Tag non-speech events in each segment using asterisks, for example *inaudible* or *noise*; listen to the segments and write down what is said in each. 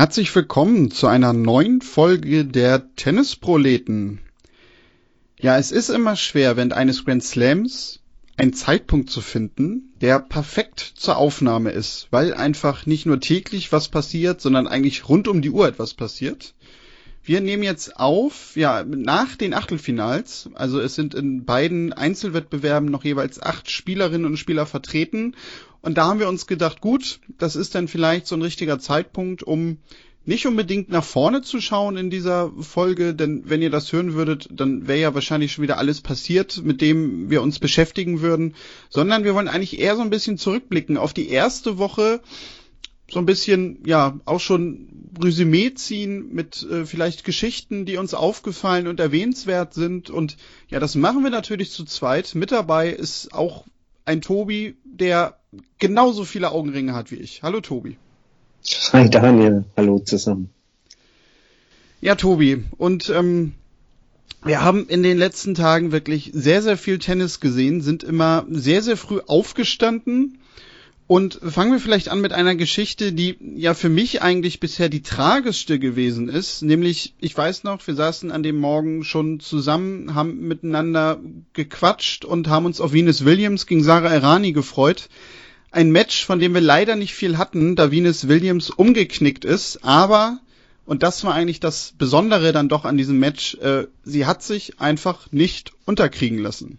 Herzlich willkommen zu einer neuen Folge der Tennisproleten. Ja, es ist immer schwer, während eines Grand Slams einen Zeitpunkt zu finden, der perfekt zur Aufnahme ist, weil einfach nicht nur täglich was passiert, sondern eigentlich rund um die Uhr etwas passiert. Wir nehmen jetzt auf, ja, nach den Achtelfinals. Also es sind in beiden Einzelwettbewerben noch jeweils acht Spielerinnen und Spieler vertreten und da haben wir uns gedacht, gut, das ist dann vielleicht so ein richtiger Zeitpunkt, um nicht unbedingt nach vorne zu schauen in dieser Folge, denn wenn ihr das hören würdet, dann wäre ja wahrscheinlich schon wieder alles passiert, mit dem wir uns beschäftigen würden, sondern wir wollen eigentlich eher so ein bisschen zurückblicken auf die erste Woche, so ein bisschen, ja, auch schon Resümee ziehen mit äh, vielleicht Geschichten, die uns aufgefallen und erwähnenswert sind. Und ja, das machen wir natürlich zu zweit. Mit dabei ist auch ein Tobi, der genauso viele Augenringe hat wie ich. Hallo Tobi. Hi Daniel, hallo zusammen. Ja, Tobi, und ähm, wir haben in den letzten Tagen wirklich sehr, sehr viel Tennis gesehen, sind immer sehr, sehr früh aufgestanden und fangen wir vielleicht an mit einer Geschichte, die ja für mich eigentlich bisher die tragischste gewesen ist. Nämlich, ich weiß noch, wir saßen an dem Morgen schon zusammen, haben miteinander gequatscht und haben uns auf Venus Williams gegen Sarah Errani gefreut. Ein Match, von dem wir leider nicht viel hatten, da Venus Williams umgeknickt ist. Aber, und das war eigentlich das Besondere dann doch an diesem Match, äh, sie hat sich einfach nicht unterkriegen lassen.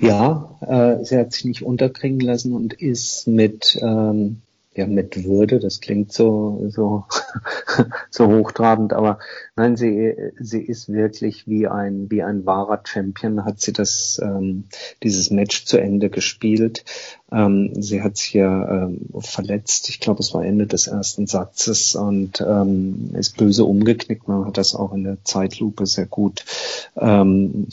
Ja, äh, sie hat sich nicht unterkriegen lassen und ist mit ähm, ja mit Würde, das klingt so so *laughs* so hochtrabend, aber nein, sie sie ist wirklich wie ein wie ein wahrer Champion, hat sie das ähm, dieses Match zu Ende gespielt. Ähm, sie hat sich ja ähm, verletzt, ich glaube, es war Ende des ersten Satzes und ähm, ist böse umgeknickt. Man hat das auch in der Zeitlupe sehr gut, ähm,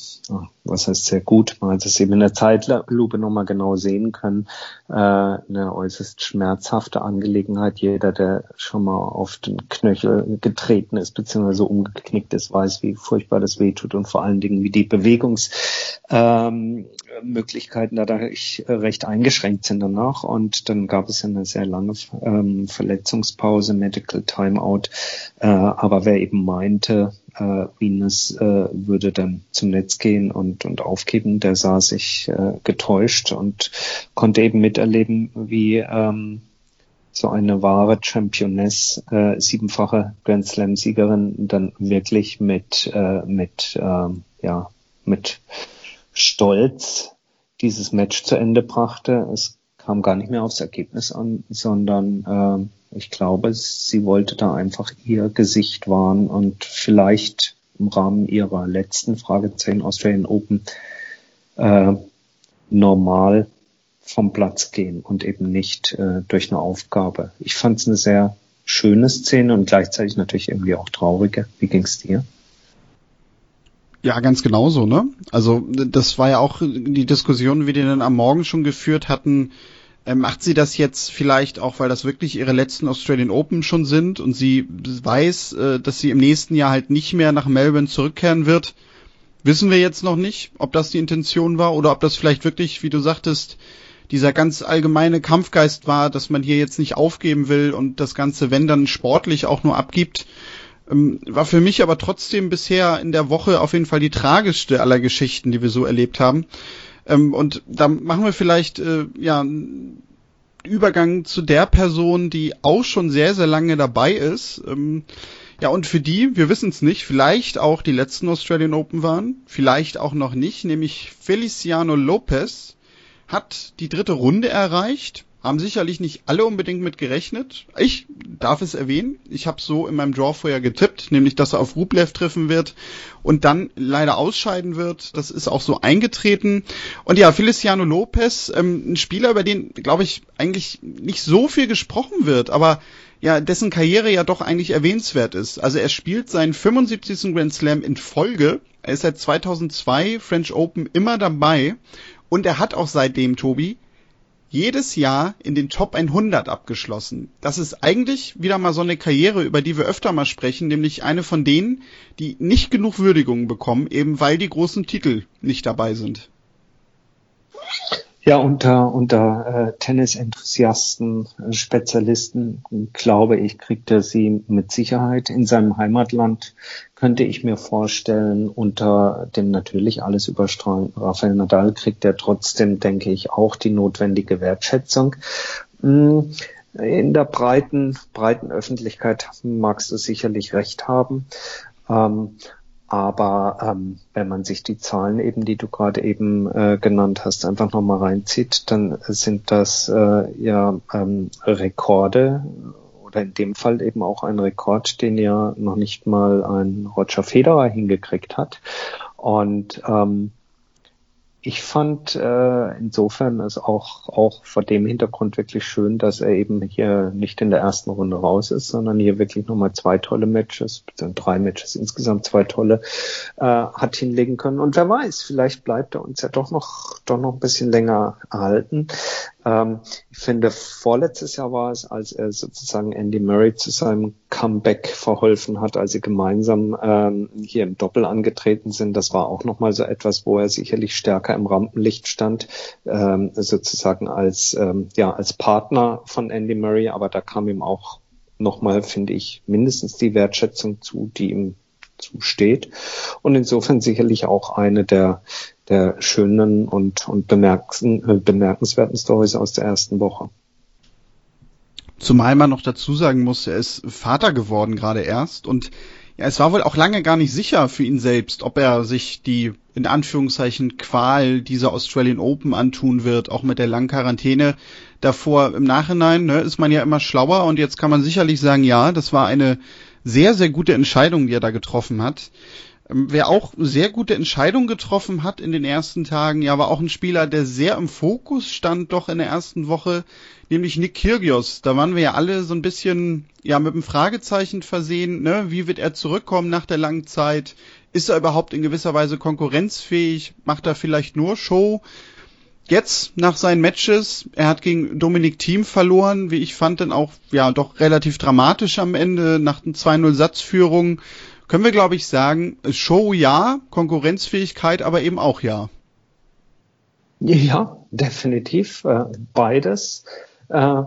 was heißt sehr gut, man hat es eben in der Zeitlupe nochmal genau sehen können. Äh, eine äußerst schmerzhafte Angelegenheit. Jeder, der schon mal auf den Knöchel getreten ist, beziehungsweise umgeknickt ist, weiß, wie furchtbar das wehtut und vor allen Dingen, wie die Bewegungsmöglichkeiten ähm, dadurch recht eingeschränkt sind danach und dann gab es eine sehr lange ähm, Verletzungspause, Medical Timeout. Äh, aber wer eben meinte, äh, äh, würde dann zum Netz gehen und, und aufgeben, der sah sich äh, getäuscht und konnte eben miterleben, wie ähm, so eine wahre Championess, äh, siebenfache Grand Slam Siegerin, dann wirklich mit äh, mit äh, ja mit Stolz dieses Match zu Ende brachte. Es kam gar nicht mehr aufs Ergebnis an, sondern äh, ich glaube, sie wollte da einfach ihr Gesicht wahren und vielleicht im Rahmen ihrer letzten Fragezeichen Australian Open äh, normal vom Platz gehen und eben nicht äh, durch eine Aufgabe. Ich fand es eine sehr schöne Szene und gleichzeitig natürlich irgendwie auch traurige. Wie ging's dir? Ja, ganz genauso, ne? Also das war ja auch die Diskussion, wie die dann am Morgen schon geführt hatten. Äh, macht sie das jetzt vielleicht auch, weil das wirklich ihre letzten Australian Open schon sind und sie weiß, äh, dass sie im nächsten Jahr halt nicht mehr nach Melbourne zurückkehren wird? Wissen wir jetzt noch nicht, ob das die Intention war oder ob das vielleicht wirklich, wie du sagtest, dieser ganz allgemeine Kampfgeist war, dass man hier jetzt nicht aufgeben will und das Ganze, wenn dann sportlich auch nur abgibt. Ähm, war für mich aber trotzdem bisher in der Woche auf jeden Fall die tragischste aller Geschichten, die wir so erlebt haben. Ähm, und da machen wir vielleicht äh, ja Übergang zu der Person, die auch schon sehr, sehr lange dabei ist. Ähm, ja, und für die, wir wissen es nicht, vielleicht auch die letzten Australian Open waren, vielleicht auch noch nicht, nämlich Feliciano Lopez hat die dritte Runde erreicht, haben sicherlich nicht alle unbedingt mit gerechnet. Ich darf es erwähnen. Ich habe so in meinem Draw vorher getippt, nämlich dass er auf Rublev treffen wird und dann leider ausscheiden wird. Das ist auch so eingetreten. Und ja, Feliciano Lopez, ähm, ein Spieler, über den, glaube ich, eigentlich nicht so viel gesprochen wird, aber ja, dessen Karriere ja doch eigentlich erwähnenswert ist. Also er spielt seinen 75. Grand Slam in Folge. Er ist seit 2002 French Open immer dabei und er hat auch seitdem, Tobi, jedes Jahr in den Top 100 abgeschlossen. Das ist eigentlich wieder mal so eine Karriere, über die wir öfter mal sprechen, nämlich eine von denen, die nicht genug Würdigung bekommen, eben weil die großen Titel nicht dabei sind. Ja, unter, unter äh, Tennisenthusiasten, äh, Spezialisten, glaube ich, kriegt er sie mit Sicherheit. In seinem Heimatland könnte ich mir vorstellen, unter dem natürlich alles überstrahlenden Rafael Nadal kriegt er trotzdem, denke ich, auch die notwendige Wertschätzung. Hm, in der breiten, breiten Öffentlichkeit magst du sicherlich recht haben. Ähm, aber ähm, wenn man sich die Zahlen eben, die du gerade eben äh, genannt hast, einfach nochmal reinzieht, dann sind das äh, ja ähm, Rekorde oder in dem Fall eben auch ein Rekord, den ja noch nicht mal ein Roger Federer hingekriegt hat. Und ähm, ich fand äh, insofern es auch, auch vor dem Hintergrund wirklich schön, dass er eben hier nicht in der ersten Runde raus ist, sondern hier wirklich nochmal zwei tolle Matches, drei Matches insgesamt zwei tolle, äh, hat hinlegen können. Und wer weiß, vielleicht bleibt er uns ja doch noch, doch noch ein bisschen länger erhalten. Ähm, ich finde, vorletztes Jahr war es, als er sozusagen Andy Murray zu seinem Comeback verholfen hat, als sie gemeinsam ähm, hier im Doppel angetreten sind. Das war auch nochmal so etwas, wo er sicherlich stärker im Rampenlicht stand, ähm, sozusagen als, ähm, ja, als Partner von Andy Murray. Aber da kam ihm auch nochmal, finde ich, mindestens die Wertschätzung zu, die ihm zusteht. Und insofern sicherlich auch eine der, der schönen und, und bemerkenswerten Stories aus der ersten Woche. Zumal man noch dazu sagen muss, er ist Vater geworden gerade erst und ja, es war wohl auch lange gar nicht sicher für ihn selbst, ob er sich die in Anführungszeichen Qual dieser Australian Open antun wird, auch mit der langen Quarantäne. Davor im Nachhinein ne, ist man ja immer schlauer und jetzt kann man sicherlich sagen, ja, das war eine sehr, sehr gute Entscheidung, die er da getroffen hat. Ähm, wer auch sehr gute Entscheidungen getroffen hat in den ersten Tagen, ja, war auch ein Spieler, der sehr im Fokus stand doch in der ersten Woche, nämlich Nick Kyrgios. Da waren wir ja alle so ein bisschen, ja, mit einem Fragezeichen versehen, ne? Wie wird er zurückkommen nach der langen Zeit? Ist er überhaupt in gewisser Weise konkurrenzfähig? Macht er vielleicht nur Show? Jetzt nach seinen Matches, er hat gegen Dominik Thiem verloren, wie ich fand, dann auch ja doch relativ dramatisch am Ende nach einer 2-0 Satzführung können wir, glaube ich, sagen, Show ja, Konkurrenzfähigkeit aber eben auch ja. Ja, definitiv. Äh, beides. Äh,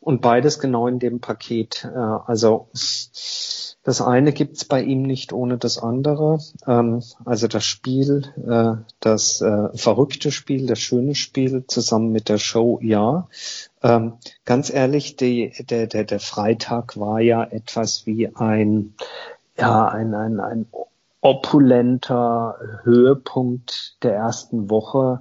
und beides genau in dem Paket. Äh, also das eine gibt's bei ihm nicht ohne das andere. Ähm, also das Spiel, das verrückte Spiel, das schöne Spiel zusammen mit der Show, ja. Ähm, ganz ehrlich, die, der, der, der Freitag war ja etwas wie ein ja, ein, ein, ein opulenter Höhepunkt der ersten Woche,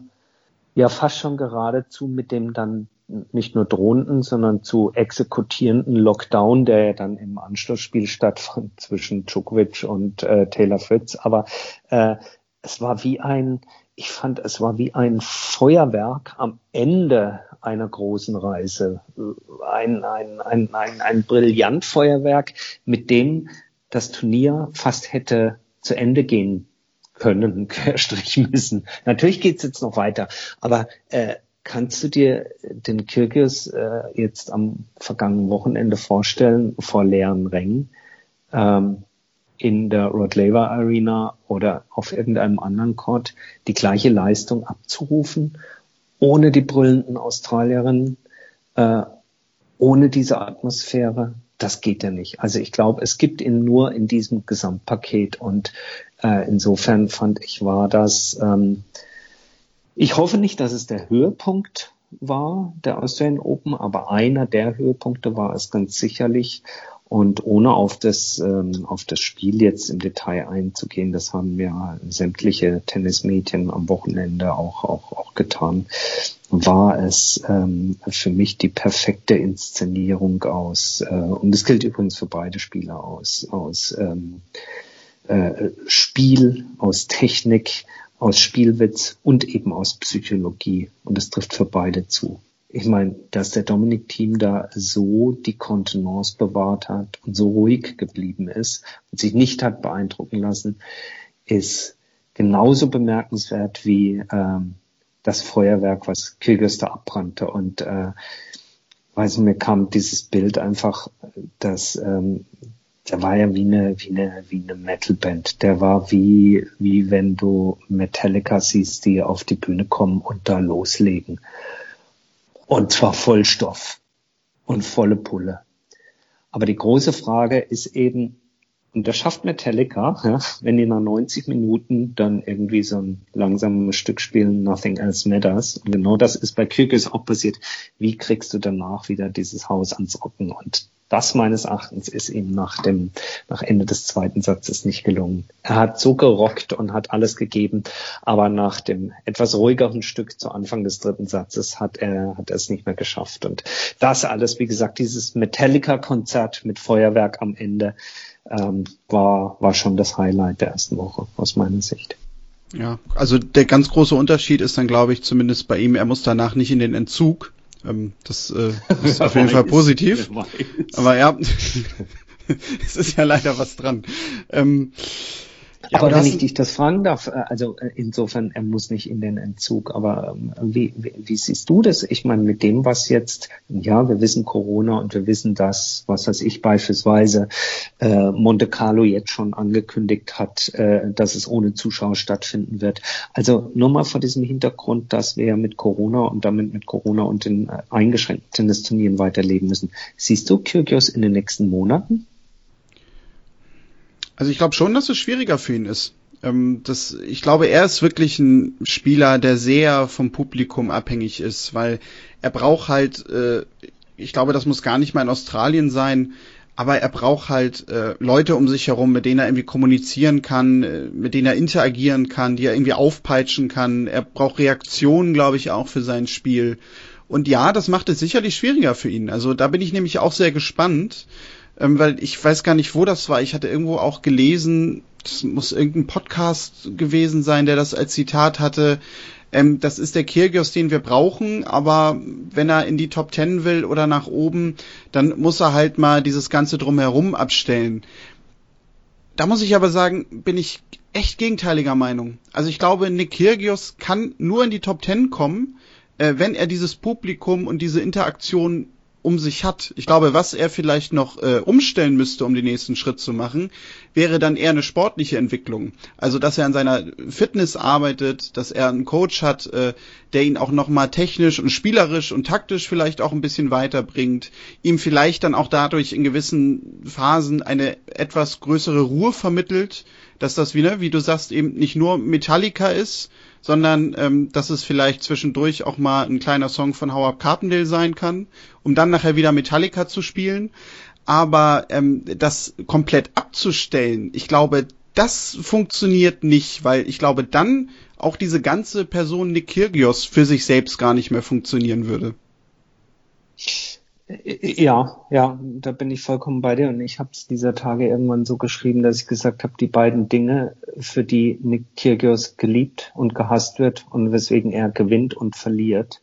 ja fast schon geradezu mit dem dann nicht nur drohenden, sondern zu exekutierenden Lockdown, der ja dann im Anschlussspiel stattfand *laughs* zwischen Djokovic und äh, Taylor Fritz. Aber äh, es war wie ein, ich fand, es war wie ein Feuerwerk am Ende einer großen Reise. Ein, ein, ein, ein, ein Brillantfeuerwerk, mit dem das Turnier fast hätte zu Ende gehen können, *laughs* Querstrich müssen. Natürlich geht's jetzt noch weiter, aber äh, kannst du dir den Kirgis äh, jetzt am vergangenen Wochenende vorstellen vor leeren Rängen ähm, in der Rod Laver Arena oder auf irgendeinem anderen Court die gleiche Leistung abzurufen, ohne die brüllenden Australierinnen, äh, ohne diese Atmosphäre? Das geht ja nicht. Also ich glaube, es gibt ihn nur in diesem Gesamtpaket und äh, insofern fand ich, war das, ähm, ich hoffe nicht, dass es der Höhepunkt war, der Australian Open, aber einer der Höhepunkte war es ganz sicherlich. Und ohne auf das, ähm, auf das Spiel jetzt im Detail einzugehen, das haben wir sämtliche Tennismedien am Wochenende auch, auch, auch getan, war es ähm, für mich die perfekte Inszenierung aus, äh, und das gilt übrigens für beide Spieler aus, aus ähm, äh, Spiel, aus Technik, aus Spielwitz und eben aus Psychologie. Und das trifft für beide zu ich meine, dass der Dominik-Team da so die Kontenance bewahrt hat und so ruhig geblieben ist und sich nicht hat beeindrucken lassen, ist genauso bemerkenswert wie ähm, das Feuerwerk, was Kyrgyz da abbrannte. Und äh, weiß nicht, mir kam dieses Bild einfach, dass ähm, der war ja wie eine, wie eine, wie eine Metalband. Der war wie, wie wenn du Metallica siehst, die auf die Bühne kommen und da loslegen. Und zwar Vollstoff und volle Pulle. Aber die große Frage ist eben, und das schafft Metallica, ja, wenn die nach 90 Minuten dann irgendwie so ein langsames Stück spielen, Nothing Else Matters. Und genau das ist bei Kyrgios auch passiert. Wie kriegst du danach wieder dieses Haus ans Rocken? Und das meines Erachtens ist ihm nach dem, nach Ende des zweiten Satzes nicht gelungen. Er hat so gerockt und hat alles gegeben, aber nach dem etwas ruhigeren Stück zu Anfang des dritten Satzes hat er, hat er es nicht mehr geschafft. Und das alles, wie gesagt, dieses Metallica-Konzert mit Feuerwerk am Ende, ähm, war, war schon das Highlight der ersten Woche aus meiner Sicht. Ja, also der ganz große Unterschied ist dann, glaube ich, zumindest bei ihm, er muss danach nicht in den Entzug. Ähm, das äh, *laughs* ist auf jeden Fall positiv. Aber ja, *laughs* es ist ja leider was dran. Ähm, ja, aber wenn ich dich das fragen darf, äh, also äh, insofern, er muss nicht in den Entzug, aber ähm, wie, wie, wie siehst du das? Ich meine, mit dem, was jetzt, ja, wir wissen Corona und wir wissen das, was weiß ich beispielsweise, äh, Monte Carlo jetzt schon angekündigt hat, äh, dass es ohne Zuschauer stattfinden wird. Also nur mal vor diesem Hintergrund, dass wir mit Corona und damit mit Corona und den äh, eingeschränkten Tennisturnieren weiterleben müssen. Siehst du Kyrgios in den nächsten Monaten? Also ich glaube schon, dass es schwieriger für ihn ist. Ähm, das, ich glaube, er ist wirklich ein Spieler, der sehr vom Publikum abhängig ist, weil er braucht halt, äh, ich glaube, das muss gar nicht mal in Australien sein, aber er braucht halt äh, Leute um sich herum, mit denen er irgendwie kommunizieren kann, äh, mit denen er interagieren kann, die er irgendwie aufpeitschen kann. Er braucht Reaktionen, glaube ich, auch für sein Spiel. Und ja, das macht es sicherlich schwieriger für ihn. Also da bin ich nämlich auch sehr gespannt ähm, weil ich weiß gar nicht, wo das war. Ich hatte irgendwo auch gelesen, das muss irgendein Podcast gewesen sein, der das als Zitat hatte. Ähm, das ist der Kirgios, den wir brauchen, aber wenn er in die Top Ten will oder nach oben, dann muss er halt mal dieses Ganze drumherum abstellen. Da muss ich aber sagen, bin ich echt gegenteiliger Meinung. Also ich glaube, Nick Kirgios kann nur in die Top Ten kommen, äh, wenn er dieses Publikum und diese Interaktion um sich hat. Ich glaube, was er vielleicht noch äh, umstellen müsste, um den nächsten Schritt zu machen, wäre dann eher eine sportliche Entwicklung. Also, dass er an seiner Fitness arbeitet, dass er einen Coach hat, äh, der ihn auch nochmal technisch und spielerisch und taktisch vielleicht auch ein bisschen weiterbringt, ihm vielleicht dann auch dadurch in gewissen Phasen eine etwas größere Ruhe vermittelt, dass das wie, ne, wie du sagst, eben nicht nur Metallica ist, sondern ähm, dass es vielleicht zwischendurch auch mal ein kleiner Song von Howard Carpendale sein kann, um dann nachher wieder Metallica zu spielen. Aber ähm, das komplett abzustellen, ich glaube, das funktioniert nicht, weil ich glaube, dann auch diese ganze Person Nick Kyrgios für sich selbst gar nicht mehr funktionieren würde. Ja, ja, da bin ich vollkommen bei dir und ich habe es dieser Tage irgendwann so geschrieben, dass ich gesagt habe, die beiden Dinge, für die Nick Kyrgios geliebt und gehasst wird und weswegen er gewinnt und verliert,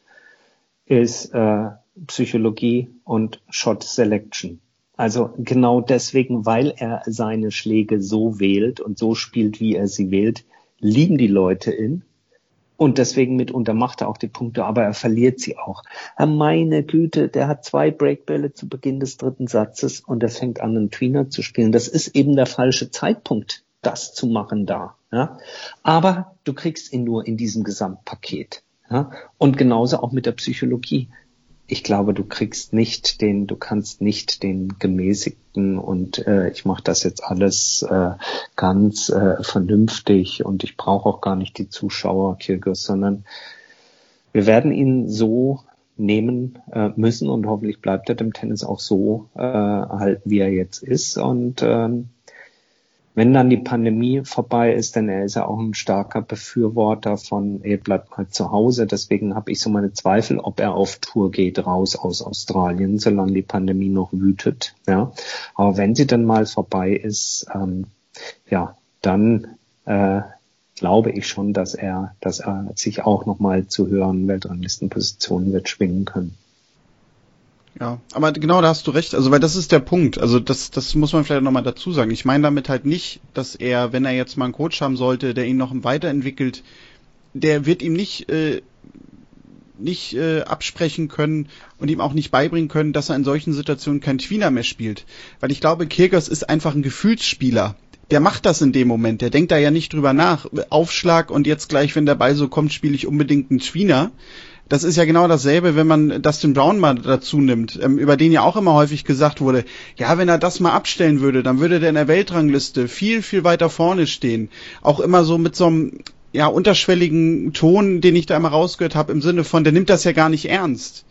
ist äh, Psychologie und Shot Selection. Also genau deswegen, weil er seine Schläge so wählt und so spielt, wie er sie wählt, lieben die Leute ihn und deswegen mitunter macht er auch die Punkte, aber er verliert sie auch. Meine Güte, der hat zwei Breakbälle zu Beginn des dritten Satzes und er fängt an, einen Tweener zu spielen. Das ist eben der falsche Zeitpunkt, das zu machen da. Ja? Aber du kriegst ihn nur in diesem Gesamtpaket. Ja? Und genauso auch mit der Psychologie ich glaube, du kriegst nicht den, du kannst nicht den gemäßigten und äh, ich mache das jetzt alles äh, ganz äh, vernünftig und ich brauche auch gar nicht die Zuschauer, Kirgis, sondern wir werden ihn so nehmen äh, müssen und hoffentlich bleibt er dem Tennis auch so äh, halt, wie er jetzt ist und ähm, wenn dann die Pandemie vorbei ist, denn er ist ja auch ein starker Befürworter von, er bleibt mal zu Hause. Deswegen habe ich so meine Zweifel, ob er auf Tour geht, raus aus Australien, solange die Pandemie noch wütet. Ja, aber wenn sie dann mal vorbei ist, ähm, ja, dann äh, glaube ich schon, dass er, dass er sich auch noch mal zu höheren Weltranglistenpositionen wird schwingen können. Ja, aber genau da hast du recht. Also, weil das ist der Punkt. Also, das, das muss man vielleicht nochmal dazu sagen. Ich meine damit halt nicht, dass er, wenn er jetzt mal einen Coach haben sollte, der ihn noch weiterentwickelt, der wird ihm nicht äh, nicht äh, absprechen können und ihm auch nicht beibringen können, dass er in solchen Situationen kein Tweener mehr spielt. Weil ich glaube, Kirgos ist einfach ein Gefühlsspieler. Der macht das in dem Moment. Der denkt da ja nicht drüber nach. Aufschlag und jetzt gleich, wenn der Ball so kommt, spiele ich unbedingt einen Tweener. Das ist ja genau dasselbe, wenn man Dustin Brown mal dazu nimmt, ähm, über den ja auch immer häufig gesagt wurde, ja, wenn er das mal abstellen würde, dann würde der in der Weltrangliste viel, viel weiter vorne stehen. Auch immer so mit so einem ja, unterschwelligen Ton, den ich da immer rausgehört habe, im Sinne von, der nimmt das ja gar nicht ernst.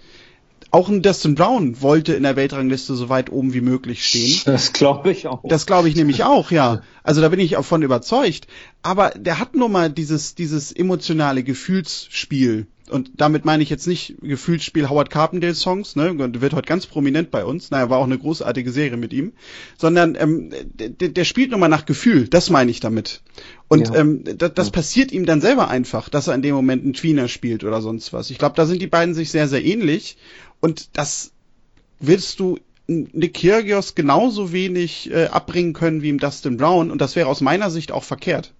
Auch ein Dustin Brown wollte in der Weltrangliste so weit oben wie möglich stehen. *laughs* Das glaube ich auch. Das glaube ich nämlich auch, ja. Also da bin ich auch von überzeugt. Aber der hat nun mal dieses, dieses emotionale Gefühlsspiel und damit meine ich jetzt nicht Gefühlsspiel Howard Carpendale Songs, ne, wird heute ganz prominent bei uns, naja, war auch eine großartige Serie mit ihm, sondern ähm, der, der spielt nur mal nach Gefühl, das meine ich damit. Und ja. ähm, das, das ja. passiert ihm dann selber einfach, dass er in dem Moment einen Tweener spielt oder sonst was. Ich glaube, da sind die beiden sich sehr, sehr ähnlich und das willst du Nick Kyrgios genauso wenig äh, abbringen können wie im Dustin Brown und das wäre aus meiner Sicht auch verkehrt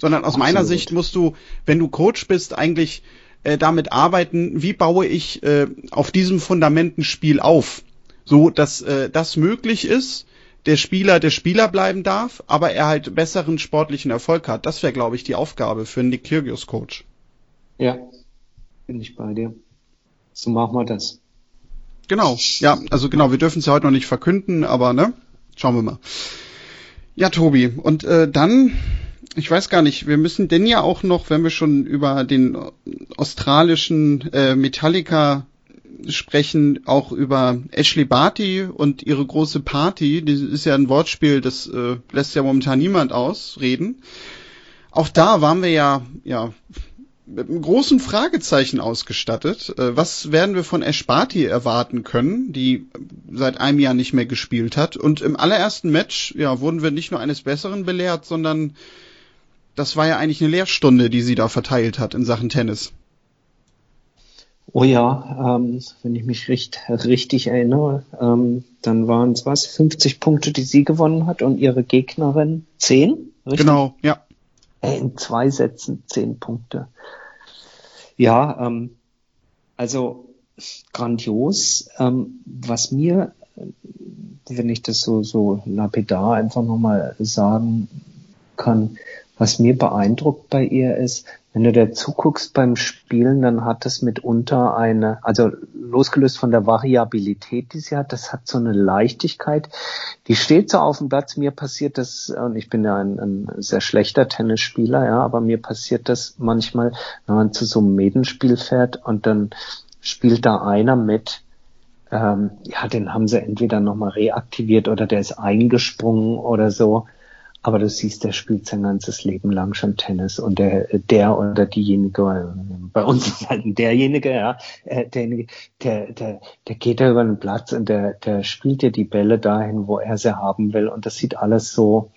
sondern aus Absolut. meiner Sicht musst du, wenn du Coach bist, eigentlich äh, damit arbeiten, wie baue ich äh, auf diesem Fundament ein Spiel auf, so dass äh, das möglich ist, der Spieler der Spieler bleiben darf, aber er halt besseren sportlichen Erfolg hat. Das wäre, glaube ich, die Aufgabe für einen Nick Kyrgios Coach. Ja, bin ich bei dir. So machen wir das. Genau, ja, also genau, wir dürfen es ja heute noch nicht verkünden, aber ne, schauen wir mal. Ja, Tobi, und äh, dann ich weiß gar nicht, wir müssen denn ja auch noch, wenn wir schon über den australischen äh, Metallica sprechen, auch über Ashley Barty und ihre große Party. Das ist ja ein Wortspiel, das äh, lässt ja momentan niemand ausreden. Auch da waren wir ja, ja, mit einem großen Fragezeichen ausgestattet. Äh, was werden wir von Ash Barty erwarten können, die seit einem Jahr nicht mehr gespielt hat? Und im allerersten Match, ja, wurden wir nicht nur eines Besseren belehrt, sondern das war ja eigentlich eine Lehrstunde, die sie da verteilt hat in Sachen Tennis. Oh ja, ähm, wenn ich mich richt, richtig erinnere, ähm, dann waren es was, 50 Punkte, die sie gewonnen hat und ihre Gegnerin 10? Richtig? Genau, ja. In zwei Sätzen 10 Punkte. Ja, ähm, also grandios. Ähm, was mir, wenn ich das so, so lapidar einfach nochmal sagen kann, was mir beeindruckt bei ihr ist, wenn du da zuguckst beim Spielen, dann hat es mitunter eine, also losgelöst von der Variabilität, die sie hat, das hat so eine Leichtigkeit. Die steht so auf dem Platz. Mir passiert das, und ich bin ja ein, ein sehr schlechter Tennisspieler, ja, aber mir passiert das manchmal, wenn man zu so einem Medenspiel fährt und dann spielt da einer mit, ähm, ja, den haben sie entweder nochmal reaktiviert oder der ist eingesprungen oder so. Aber du siehst, der spielt sein ganzes Leben lang schon Tennis und der, der oder diejenige, bei uns ist halt derjenige, ja, äh, derjenige, der, der, der geht da über den Platz und der, der spielt dir die Bälle dahin, wo er sie haben will und das sieht alles so,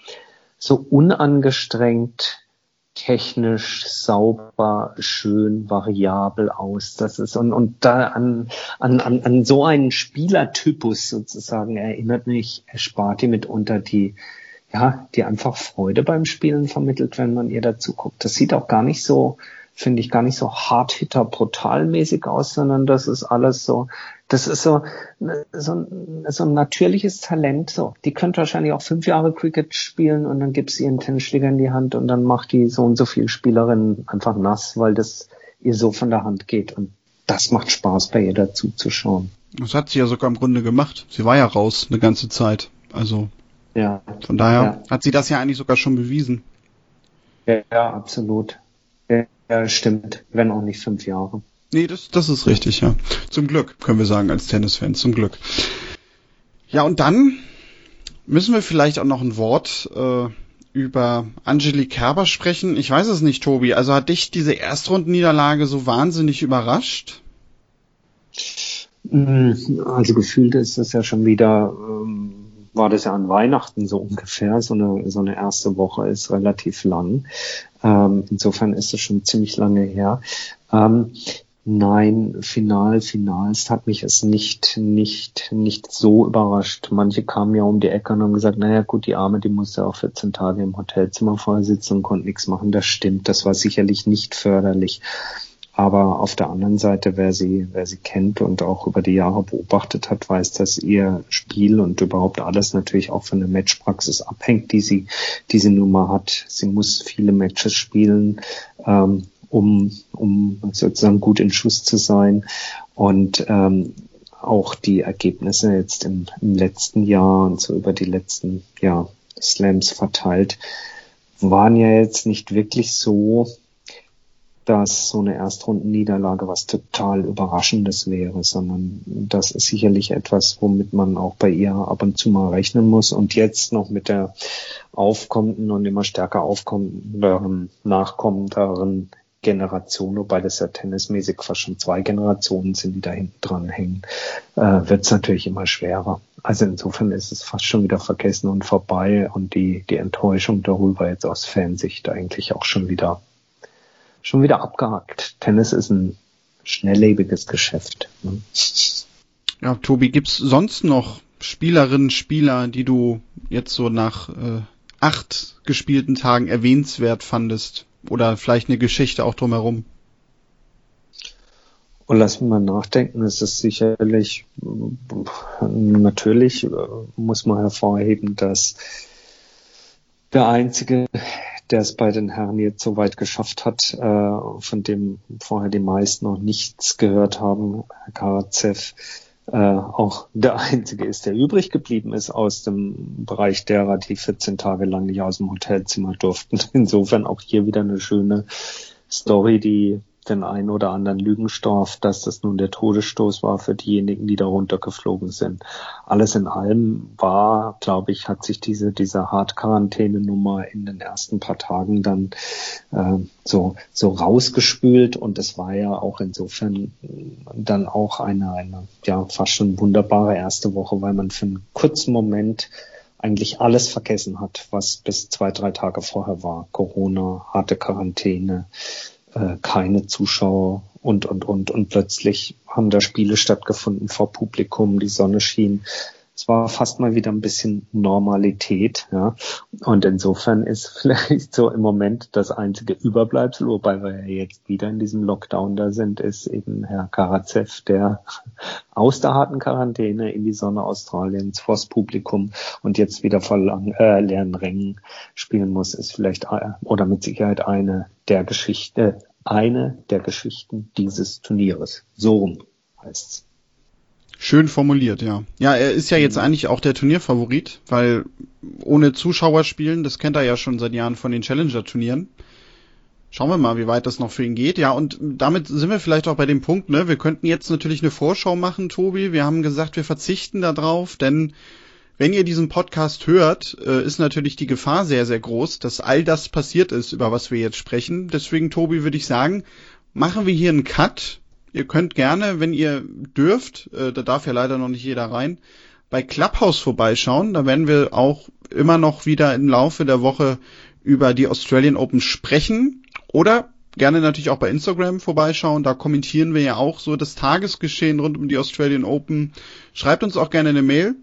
so unangestrengt, technisch sauber, schön, variabel aus. Das ist und, und da an, an, an, an so einen Spielertypus sozusagen erinnert mich Sparti mitunter die ja, die einfach Freude beim Spielen vermittelt, wenn man ihr dazu guckt. Das sieht auch gar nicht so, finde ich, gar nicht so hard-hitter brutalmäßig aus, sondern das ist alles so, das ist so, so, so ein natürliches Talent. So, die könnte wahrscheinlich auch fünf Jahre Cricket spielen und dann gibt sie ihren Tennisschläger in die Hand und dann macht die so und so viel Spielerinnen einfach nass, weil das ihr so von der Hand geht. Und das macht Spaß, bei ihr dazu zu schauen. Das hat sie ja sogar im Grunde gemacht. Sie war ja raus eine ganze Zeit. Also ja. Von daher ja. hat sie das ja eigentlich sogar schon bewiesen. Ja, ja absolut. Ja, stimmt. Wenn auch nicht fünf Jahre. Nee, das, das ist richtig, ja. Zum Glück, können wir sagen, als Tennisfans. Zum Glück. Ja, und dann müssen wir vielleicht auch noch ein Wort äh, über Angelique Kerber sprechen. Ich weiß es nicht, Tobi. Also hat dich diese Erstrundenniederlage so wahnsinnig überrascht? Mm, also gefühlt ist das ja schon wieder ähm, war das ja an Weihnachten so ungefähr. So eine, so eine erste Woche ist relativ lang. Ähm, insofern ist es schon ziemlich lange her. Ähm, Nein, final, finals hat mich es nicht, nicht, nicht so überrascht. Manche kamen ja um die Ecke und haben gesagt, naja gut, die Arme, die musste auch 14 Tage im Hotelzimmer vorher und konnte nichts machen. Das stimmt, das war sicherlich nicht förderlich. Aber auf der anderen Seite, wer sie, wer sie kennt und auch über die Jahre beobachtet hat, weiß, dass ihr Spiel und überhaupt alles natürlich auch von der Matchpraxis abhängt, die sie, die sie nun mal hat. Sie muss viele Matches spielen, ähm, um, um sozusagen gut in Schuss zu sein. Und ähm, auch die Ergebnisse jetzt im, im letzten Jahr und so über die letzten ja, Slams verteilt, waren ja jetzt nicht wirklich so, dass so eine Erstrundenniederlage was total Überraschendes wäre, sondern das ist sicherlich etwas, womit man auch bei ihr ab und zu mal rechnen muss. Und jetzt noch mit der aufkommenden und immer stärker aufkommenden, nachkommenderen Generation, wobei das ja tennismäßig fast schon zwei Generationen sind, die da hinten dran hängen, äh, wird es natürlich immer schwerer. Also insofern ist es fast schon wieder vergessen und vorbei und die, die Enttäuschung darüber jetzt aus Fansicht eigentlich auch schon wieder, schon wieder abgehakt. Tennis ist ein schnelllebiges Geschäft. Ne? Ja, Tobi, gibt's sonst noch Spielerinnen, Spieler, die du jetzt so nach äh, acht gespielten Tagen erwähnenswert fandest? oder vielleicht eine Geschichte auch drumherum. Und lass mich mal nachdenken, es ist sicherlich, natürlich äh, muss man hervorheben, dass der Einzige, der es bei den Herren jetzt so weit geschafft hat, äh, von dem vorher die meisten noch nichts gehört haben, Herr Karatsev, äh, auch der einzige ist, der übrig geblieben ist aus dem Bereich derer, die 14 Tage lang nicht aus dem Hotelzimmer durften. *laughs* Insofern auch hier wieder eine schöne Story, die den einen oder anderen Lügenstoff, dass das nun der Todesstoß war für diejenigen, die da runtergeflogen sind. Alles in allem war, glaube ich, hat sich diese, diese Hard-Quarantäne-Nummer in den ersten paar Tagen dann äh, so, so rausgespült und es war ja auch insofern dann auch eine, eine ja fast schon wunderbare erste Woche, weil man für einen kurzen Moment eigentlich alles vergessen hat, was bis zwei, drei Tage vorher war. Corona, harte Quarantäne, äh, keine Zuschauer und, und, und, und plötzlich haben da Spiele stattgefunden vor Publikum, die Sonne schien. Es war fast mal wieder ein bisschen Normalität, ja. Und insofern ist *laughs* vielleicht so im Moment das einzige Überbleibsel, wobei wir ja jetzt wieder in diesem Lockdown da sind, ist eben Herr Karatsev, der *laughs* aus der harten Quarantäne in die Sonne Australiens vors Publikum und jetzt wieder vor lang, äh, leeren Rängen spielen muss, ist vielleicht äh, oder mit Sicherheit eine der Geschichte, eine der Geschichten dieses Turnieres. So rum heißt's. Schön formuliert, ja. Ja, er ist ja jetzt mhm. eigentlich auch der Turnierfavorit, weil ohne Zuschauer spielen, das kennt er ja schon seit Jahren von den Challenger-Turnieren. Schauen wir mal, wie weit das noch für ihn geht. Ja, und damit sind wir vielleicht auch bei dem Punkt, ne? Wir könnten jetzt natürlich eine Vorschau machen, Tobi. Wir haben gesagt, wir verzichten darauf, denn wenn ihr diesen Podcast hört, äh, ist natürlich die Gefahr sehr, sehr groß, dass all das passiert ist, über was wir jetzt sprechen. Deswegen, Tobi, würde ich sagen, machen wir hier einen Cut Ihr könnt gerne, wenn ihr dürft, äh, da darf ja leider noch nicht jeder rein, bei Clubhouse vorbeischauen. Da werden wir auch immer noch wieder im Laufe der Woche über die Australian Open sprechen. Oder gerne natürlich auch bei Instagram vorbeischauen. Da kommentieren wir ja auch so das Tagesgeschehen rund um die Australian Open. Schreibt uns auch gerne eine Mail.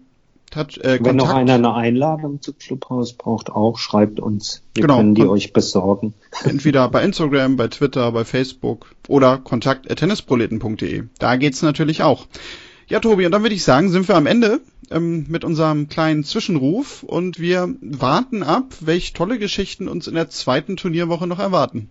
Hat, äh, Wenn noch einer eine Einladung zu Clubhouse braucht, auch schreibt uns. Wir genau. können die euch besorgen. Entweder bei Instagram, bei Twitter, bei Facebook oder kontakt.tennisproleten.de. Da geht's natürlich auch. Ja, Tobi, und dann würde ich sagen, sind wir am Ende ähm, mit unserem kleinen Zwischenruf und wir warten ab, welche tolle Geschichten uns in der zweiten Turnierwoche noch erwarten.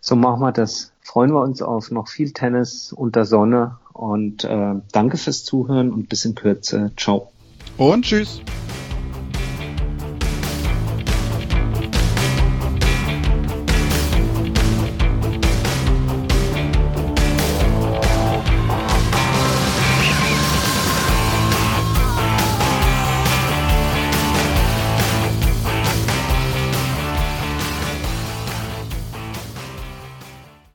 So machen wir das. Freuen wir uns auf noch viel Tennis unter Sonne und äh, danke fürs Zuhören und bis in Kürze. Ciao und tschüss.